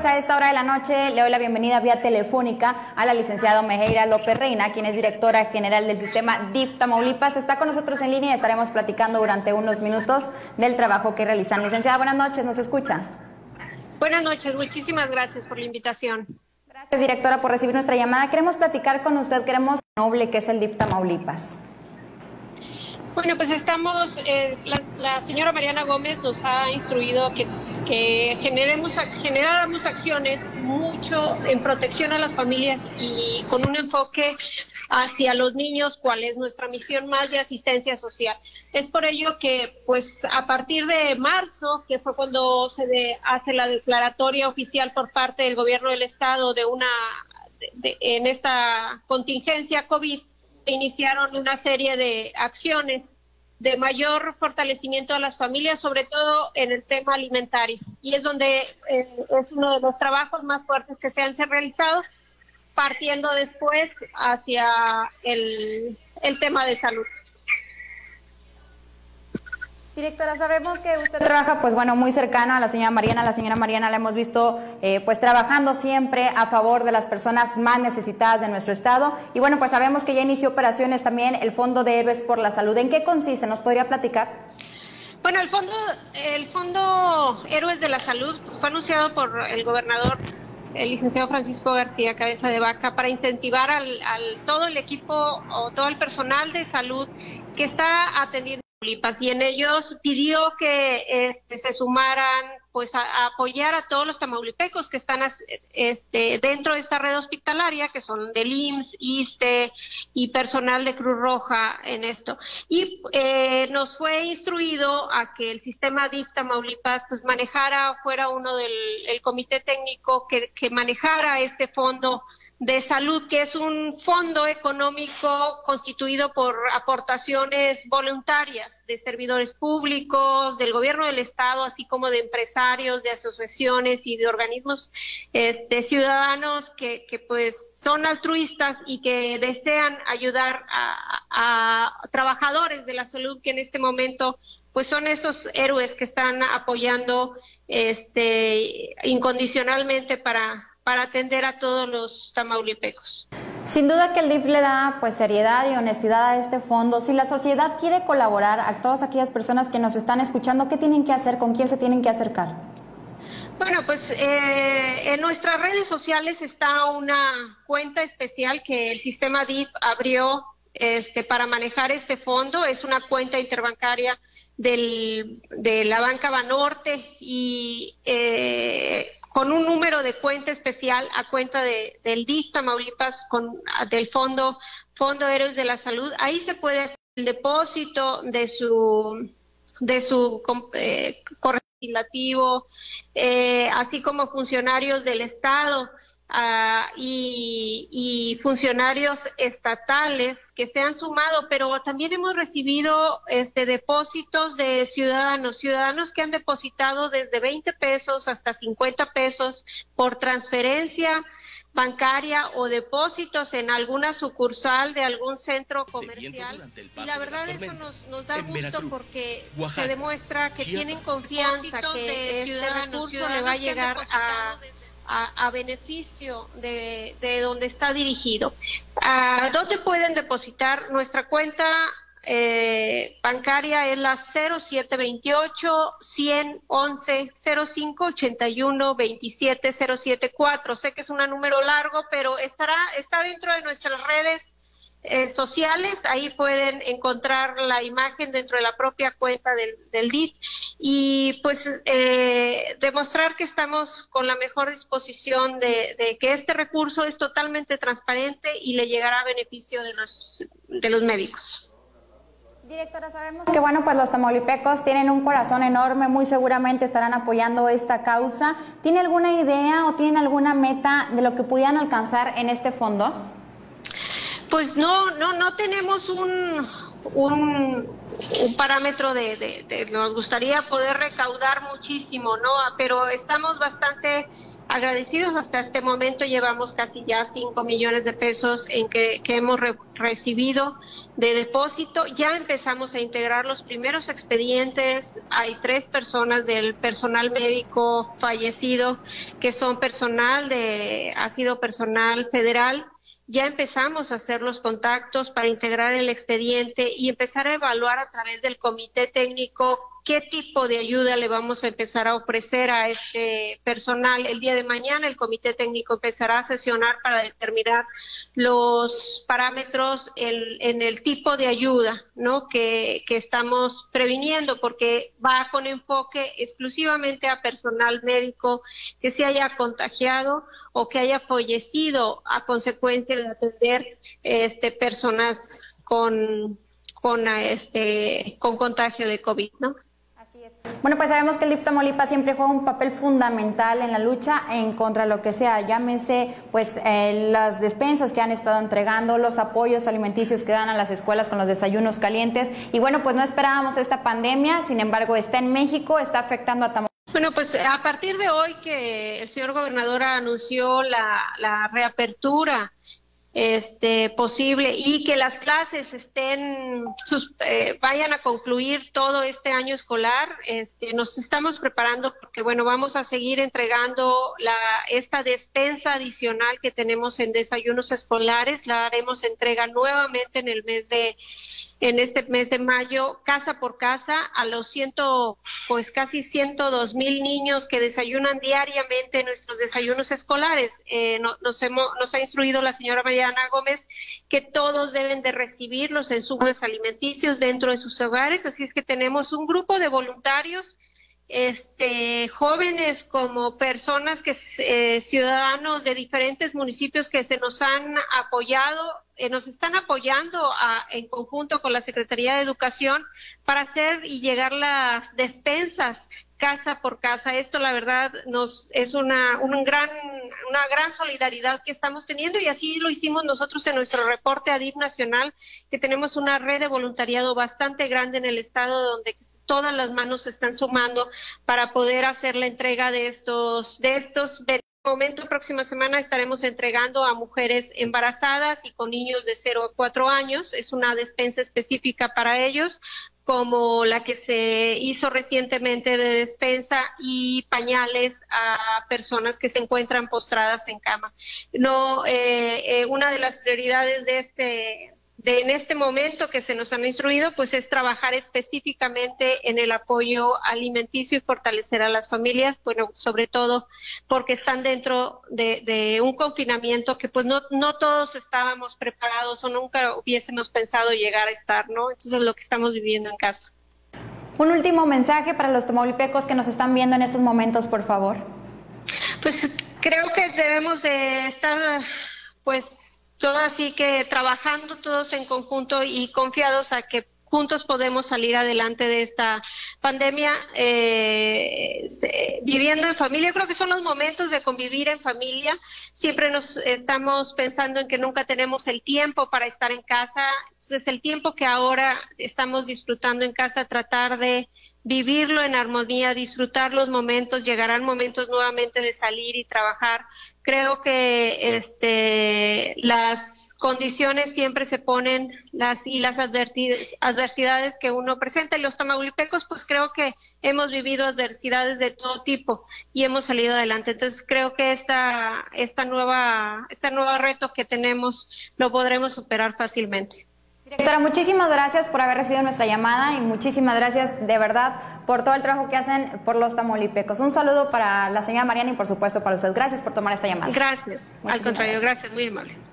pues a esta hora de la noche le doy la bienvenida vía telefónica a la licenciada Mejeira López Reina, quien es directora general del sistema DIF Tamaulipas. Está con nosotros en línea y estaremos platicando durante unos minutos del trabajo que realizan. Licenciada, buenas noches, ¿nos escucha? Buenas noches, muchísimas gracias por la invitación. Gracias, directora, por recibir nuestra llamada. Queremos platicar con usted, queremos noble que es el DIF Tamaulipas. Bueno, pues estamos, eh, la, señora Mariana Gómez nos ha instruido que, que generemos, generáramos acciones mucho en protección a las familias y con un enfoque hacia los niños, cuál es nuestra misión más de asistencia social. Es por ello que, pues, a partir de marzo, que fue cuando se hace la declaratoria oficial por parte del gobierno del estado de una, en esta contingencia COVID, iniciaron una serie de acciones de mayor fortalecimiento a las familias, sobre todo en el tema alimentario. Y es donde eh, es uno de los trabajos más fuertes que se han realizado, partiendo después hacia el tema de salud. Directora, sabemos que usted trabaja, pues bueno, muy cercano a la señora Mariana. La señora Mariana la hemos visto, eh, pues trabajando siempre a favor de las personas más necesitadas de nuestro estado. Y bueno, pues sabemos que ya inició operaciones también el Fondo de Héroes por la Salud. ¿En qué consiste? ¿Nos podría platicar? Bueno, el fondo, el fondo Héroes de la Salud fue anunciado por el gobernador, el licenciado Francisco García Cabeza de Vaca, para incentivar al, al todo el equipo o todo el personal de salud que está atendiendo y en ellos pidió que este, se sumaran pues a, apoyar a todos los tamaulipecos que están este, dentro de esta red hospitalaria, que son del IMSS, ISTE y personal de Cruz Roja en esto. Y eh, nos fue instruido a que el sistema DIF Tamaulipas pues manejara, fuera uno del comité técnico que, que manejara este fondo de salud, que es un fondo económico constituido por aportaciones voluntarias de servidores públicos, del gobierno del estado, así como de empresarios, de asociaciones y de organismos este, ciudadanos que, que pues son altruistas y que desean ayudar a, a trabajadores de la salud que en este momento pues son esos héroes que están apoyando este incondicionalmente para para atender a todos los tamaulipecos. Sin duda que el DIF le da pues seriedad y honestidad a este fondo. Si la sociedad quiere colaborar, a todas aquellas personas que nos están escuchando, ¿qué tienen que hacer? ¿Con quién se tienen que acercar? Bueno, pues eh, en nuestras redes sociales está una cuenta especial que el sistema DIF abrió este, para manejar este fondo. Es una cuenta interbancaria del, de la Banca Banorte y eh, con un número de cuenta especial a cuenta de, del DIF Tamaulipas, con, del Fondo, Fondo Héroes de la Salud. Ahí se puede hacer el depósito de su, de su eh, eh, así como funcionarios del Estado. Ah, y, funcionarios estatales que se han sumado, pero también hemos recibido este depósitos de ciudadanos, ciudadanos que han depositado desde 20 pesos hasta 50 pesos por transferencia bancaria o depósitos en alguna sucursal de algún centro comercial. Y la verdad eso nos, nos da gusto porque se demuestra que tienen confianza que este recurso le va a llegar a a, beneficio de, de, donde está dirigido. ¿A dónde pueden depositar? Nuestra cuenta eh, bancaria es la 0728 111 05 81 27 074. Sé que es un número largo, pero estará está dentro de nuestras redes eh, sociales, ahí pueden encontrar la imagen dentro de la propia cuenta del, del DIT y pues eh, demostrar que estamos con la mejor disposición de, de, que este recurso es totalmente transparente y le llegará a beneficio de los, de los médicos. Directora, sabemos que bueno, pues los tamaulipecos tienen un corazón enorme, muy seguramente estarán apoyando esta causa. ¿Tiene alguna idea o tienen alguna meta de lo que pudieran alcanzar en este fondo? Pues no, no, no tenemos un, un, un parámetro de, nos gustaría poder recaudar muchísimo, ¿no? Pero estamos bastante agradecidos hasta este momento. Llevamos casi ya 5 millones de pesos en que, hemos recibido de depósito. Ya empezamos a integrar los primeros expedientes. Hay tres personas del personal médico fallecido que son personal de, ha sido personal federal ya empezamos a hacer los contactos para integrar el expediente y empezar a evaluar a través del comité técnico qué tipo de ayuda le vamos a empezar a ofrecer a este personal. El día de mañana el comité técnico empezará a sesionar para determinar los parámetros en el tipo de ayuda ¿no? que, estamos previniendo, porque va con enfoque exclusivamente a personal médico que se haya contagiado o que haya fallecido a consecuencia de atender este, personas con, con, este, con contagio de COVID. ¿no? Bueno, pues sabemos que el DIF Tamaulipas siempre juega un papel fundamental en la lucha en contra de lo que sea, llámese pues eh, las despensas que han estado entregando, los apoyos alimenticios que dan a las escuelas con los desayunos calientes. Y bueno, pues no esperábamos esta pandemia, sin embargo está en México, está afectando a Tamaulipas. Bueno, pues a partir de hoy que el señor gobernador anunció la, la reapertura este, posible y que las clases estén sus, eh, vayan a concluir todo este año escolar. Este, nos estamos preparando porque bueno vamos a seguir entregando la esta despensa adicional que tenemos en desayunos escolares. La haremos entrega nuevamente en el mes de en este mes de mayo casa por casa a los ciento pues casi ciento dos mil niños que desayunan diariamente en nuestros desayunos escolares. Eh, nos hemos nos ha instruido la señora María Ana Gómez que todos deben de recibir los insumos alimenticios dentro de sus hogares, así es que tenemos un grupo de voluntarios este, jóvenes como personas que eh, ciudadanos de diferentes municipios que se nos han apoyado, eh, nos están apoyando en conjunto con la Secretaría de Educación para hacer y llegar las despensas casa por casa. Esto, la verdad, nos es una, un gran, una gran solidaridad que estamos teniendo y así lo hicimos nosotros en nuestro reporte ADIP Nacional, que tenemos una red de voluntariado bastante grande en el estado donde todas las manos se están sumando para poder hacer la entrega de estos, de estos momento, próxima semana estaremos entregando a mujeres embarazadas y con niños de 0 a 4 años. Es una despensa específica para ellos, como la que se hizo recientemente de despensa y pañales a personas que se encuentran postradas en cama. No, eh, eh, una de las prioridades de este de en este momento que se nos han instruido, pues es trabajar específicamente en el apoyo alimenticio y fortalecer a las familias, bueno, sobre todo porque están dentro de, un confinamiento que pues no, no todos estábamos preparados o nunca hubiésemos pensado llegar a estar, ¿no? Entonces es lo que estamos viviendo en casa. Un último mensaje para los tamaulipecos que nos están viendo en estos momentos, por favor. Pues creo que debemos de estar, pues todo así que trabajando todos en conjunto y confiados a que juntos podemos salir adelante de esta pandemia eh, viviendo en familia. Creo que son los momentos de convivir en familia. Siempre nos estamos pensando en que nunca tenemos el tiempo para estar en casa. Entonces, el tiempo que ahora estamos disfrutando en casa, tratar de vivirlo en armonía, disfrutar los momentos, llegarán momentos nuevamente de salir y trabajar. Creo que este las condiciones siempre se ponen las y las adversidades que uno presenta y los tamaulipecos pues creo que hemos vivido adversidades de todo tipo y hemos salido adelante entonces creo que esta esta nueva esta nueva reto que tenemos lo podremos superar fácilmente Directora, muchísimas gracias por haber recibido nuestra llamada y muchísimas gracias de verdad por todo el trabajo que hacen por los tamolipecos. Un saludo para la señora Mariana y por supuesto para usted. Gracias por tomar esta llamada. Gracias. Al contrario, gracias. Muy amable.